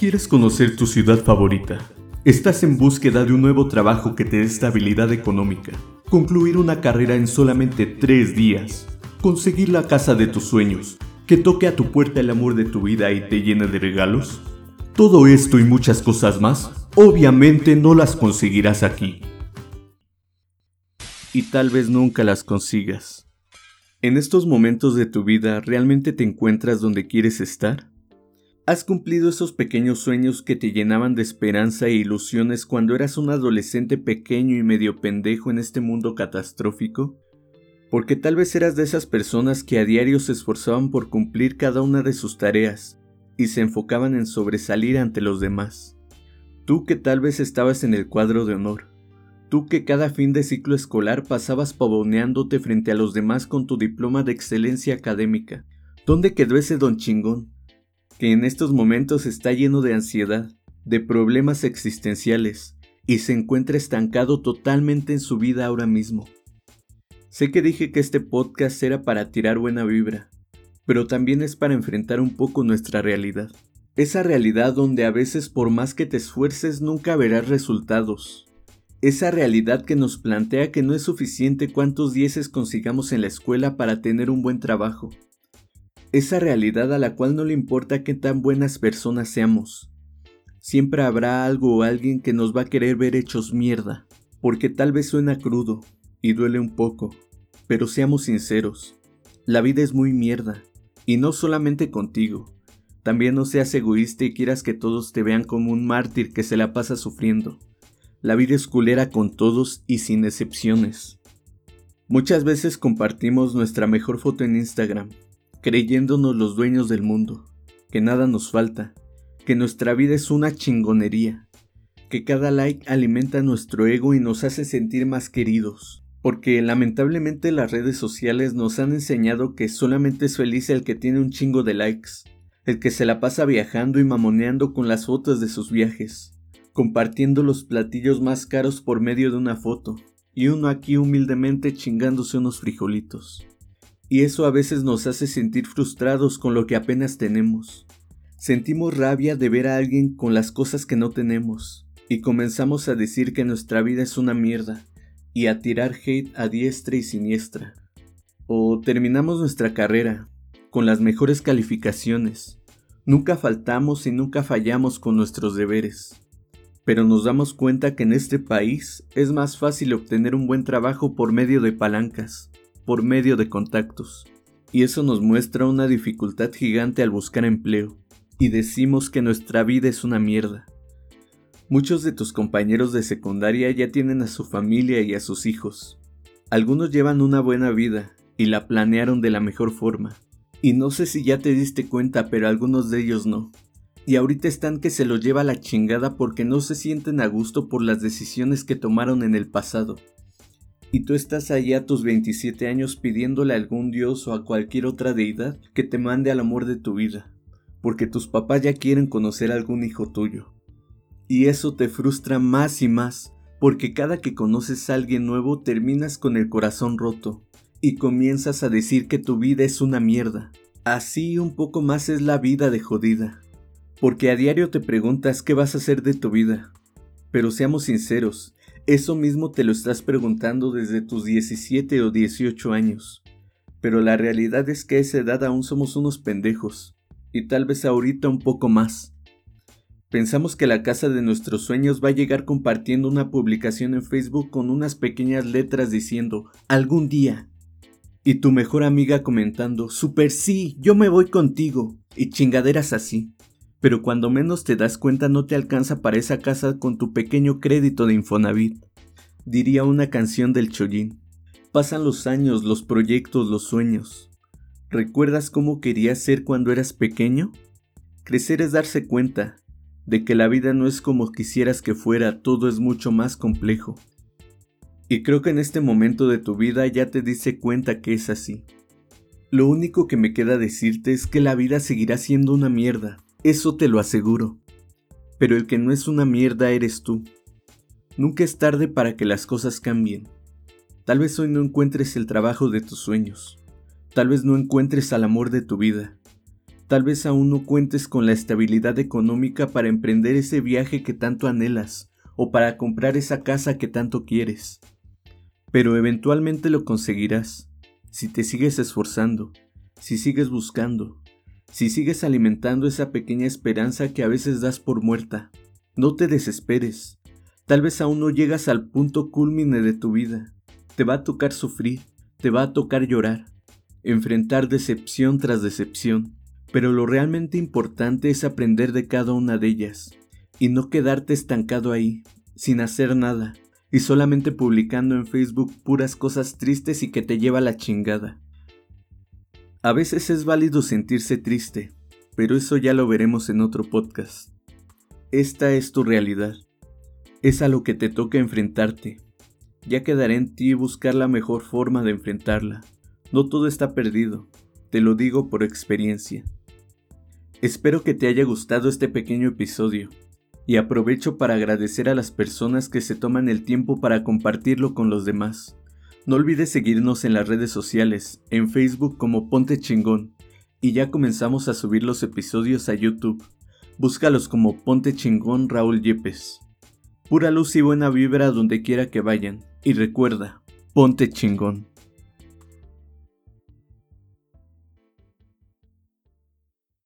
¿Quieres conocer tu ciudad favorita? ¿Estás en búsqueda de un nuevo trabajo que te dé estabilidad económica? ¿Concluir una carrera en solamente tres días? ¿Conseguir la casa de tus sueños? ¿Que toque a tu puerta el amor de tu vida y te llene de regalos? Todo esto y muchas cosas más, obviamente no las conseguirás aquí. Y tal vez nunca las consigas. ¿En estos momentos de tu vida realmente te encuentras donde quieres estar? ¿Has cumplido esos pequeños sueños que te llenaban de esperanza e ilusiones cuando eras un adolescente pequeño y medio pendejo en este mundo catastrófico? Porque tal vez eras de esas personas que a diario se esforzaban por cumplir cada una de sus tareas y se enfocaban en sobresalir ante los demás. Tú que tal vez estabas en el cuadro de honor. Tú que cada fin de ciclo escolar pasabas pavoneándote frente a los demás con tu diploma de excelencia académica. ¿Dónde quedó ese don chingón? Que en estos momentos está lleno de ansiedad, de problemas existenciales, y se encuentra estancado totalmente en su vida ahora mismo. Sé que dije que este podcast era para tirar buena vibra, pero también es para enfrentar un poco nuestra realidad. Esa realidad donde a veces por más que te esfuerces nunca verás resultados. Esa realidad que nos plantea que no es suficiente cuántos dieces consigamos en la escuela para tener un buen trabajo esa realidad a la cual no le importa qué tan buenas personas seamos. Siempre habrá algo o alguien que nos va a querer ver hechos mierda, porque tal vez suena crudo y duele un poco, pero seamos sinceros, la vida es muy mierda, y no solamente contigo. También no seas egoísta y quieras que todos te vean como un mártir que se la pasa sufriendo. La vida es culera con todos y sin excepciones. Muchas veces compartimos nuestra mejor foto en Instagram, creyéndonos los dueños del mundo, que nada nos falta, que nuestra vida es una chingonería, que cada like alimenta nuestro ego y nos hace sentir más queridos, porque lamentablemente las redes sociales nos han enseñado que solamente es feliz el que tiene un chingo de likes, el que se la pasa viajando y mamoneando con las fotos de sus viajes, compartiendo los platillos más caros por medio de una foto, y uno aquí humildemente chingándose unos frijolitos y eso a veces nos hace sentir frustrados con lo que apenas tenemos. Sentimos rabia de ver a alguien con las cosas que no tenemos, y comenzamos a decir que nuestra vida es una mierda, y a tirar hate a diestra y siniestra. O terminamos nuestra carrera, con las mejores calificaciones, nunca faltamos y nunca fallamos con nuestros deberes. Pero nos damos cuenta que en este país es más fácil obtener un buen trabajo por medio de palancas, por medio de contactos. Y eso nos muestra una dificultad gigante al buscar empleo. Y decimos que nuestra vida es una mierda. Muchos de tus compañeros de secundaria ya tienen a su familia y a sus hijos. Algunos llevan una buena vida y la planearon de la mejor forma. Y no sé si ya te diste cuenta, pero algunos de ellos no. Y ahorita están que se los lleva la chingada porque no se sienten a gusto por las decisiones que tomaron en el pasado y tú estás ahí a tus 27 años pidiéndole a algún dios o a cualquier otra deidad que te mande al amor de tu vida, porque tus papás ya quieren conocer a algún hijo tuyo. Y eso te frustra más y más, porque cada que conoces a alguien nuevo terminas con el corazón roto y comienzas a decir que tu vida es una mierda. Así un poco más es la vida de jodida, porque a diario te preguntas qué vas a hacer de tu vida. Pero seamos sinceros, eso mismo te lo estás preguntando desde tus 17 o 18 años. Pero la realidad es que a esa edad aún somos unos pendejos, y tal vez ahorita un poco más. Pensamos que la casa de nuestros sueños va a llegar compartiendo una publicación en Facebook con unas pequeñas letras diciendo algún día. Y tu mejor amiga comentando, super sí, yo me voy contigo. Y chingaderas así pero cuando menos te das cuenta no te alcanza para esa casa con tu pequeño crédito de Infonavit, diría una canción del Chollín. Pasan los años, los proyectos, los sueños. ¿Recuerdas cómo querías ser cuando eras pequeño? Crecer es darse cuenta de que la vida no es como quisieras que fuera, todo es mucho más complejo. Y creo que en este momento de tu vida ya te diste cuenta que es así. Lo único que me queda decirte es que la vida seguirá siendo una mierda, eso te lo aseguro. Pero el que no es una mierda eres tú. Nunca es tarde para que las cosas cambien. Tal vez hoy no encuentres el trabajo de tus sueños. Tal vez no encuentres al amor de tu vida. Tal vez aún no cuentes con la estabilidad económica para emprender ese viaje que tanto anhelas o para comprar esa casa que tanto quieres. Pero eventualmente lo conseguirás si te sigues esforzando, si sigues buscando, si sigues alimentando esa pequeña esperanza que a veces das por muerta. No te desesperes. Tal vez aún no llegas al punto culmine de tu vida. Te va a tocar sufrir, te va a tocar llorar, enfrentar decepción tras decepción pero lo realmente importante es aprender de cada una de ellas y no quedarte estancado ahí, sin hacer nada, y solamente publicando en Facebook puras cosas tristes y que te lleva la chingada. A veces es válido sentirse triste, pero eso ya lo veremos en otro podcast. Esta es tu realidad. Es a lo que te toca enfrentarte. Ya quedará en ti buscar la mejor forma de enfrentarla. No todo está perdido, te lo digo por experiencia. Espero que te haya gustado este pequeño episodio y aprovecho para agradecer a las personas que se toman el tiempo para compartirlo con los demás. No olvides seguirnos en las redes sociales, en Facebook como Ponte Chingón, y ya comenzamos a subir los episodios a YouTube. Búscalos como Ponte Chingón Raúl Yepes. Pura luz y buena vibra donde quiera que vayan, y recuerda, ponte chingón.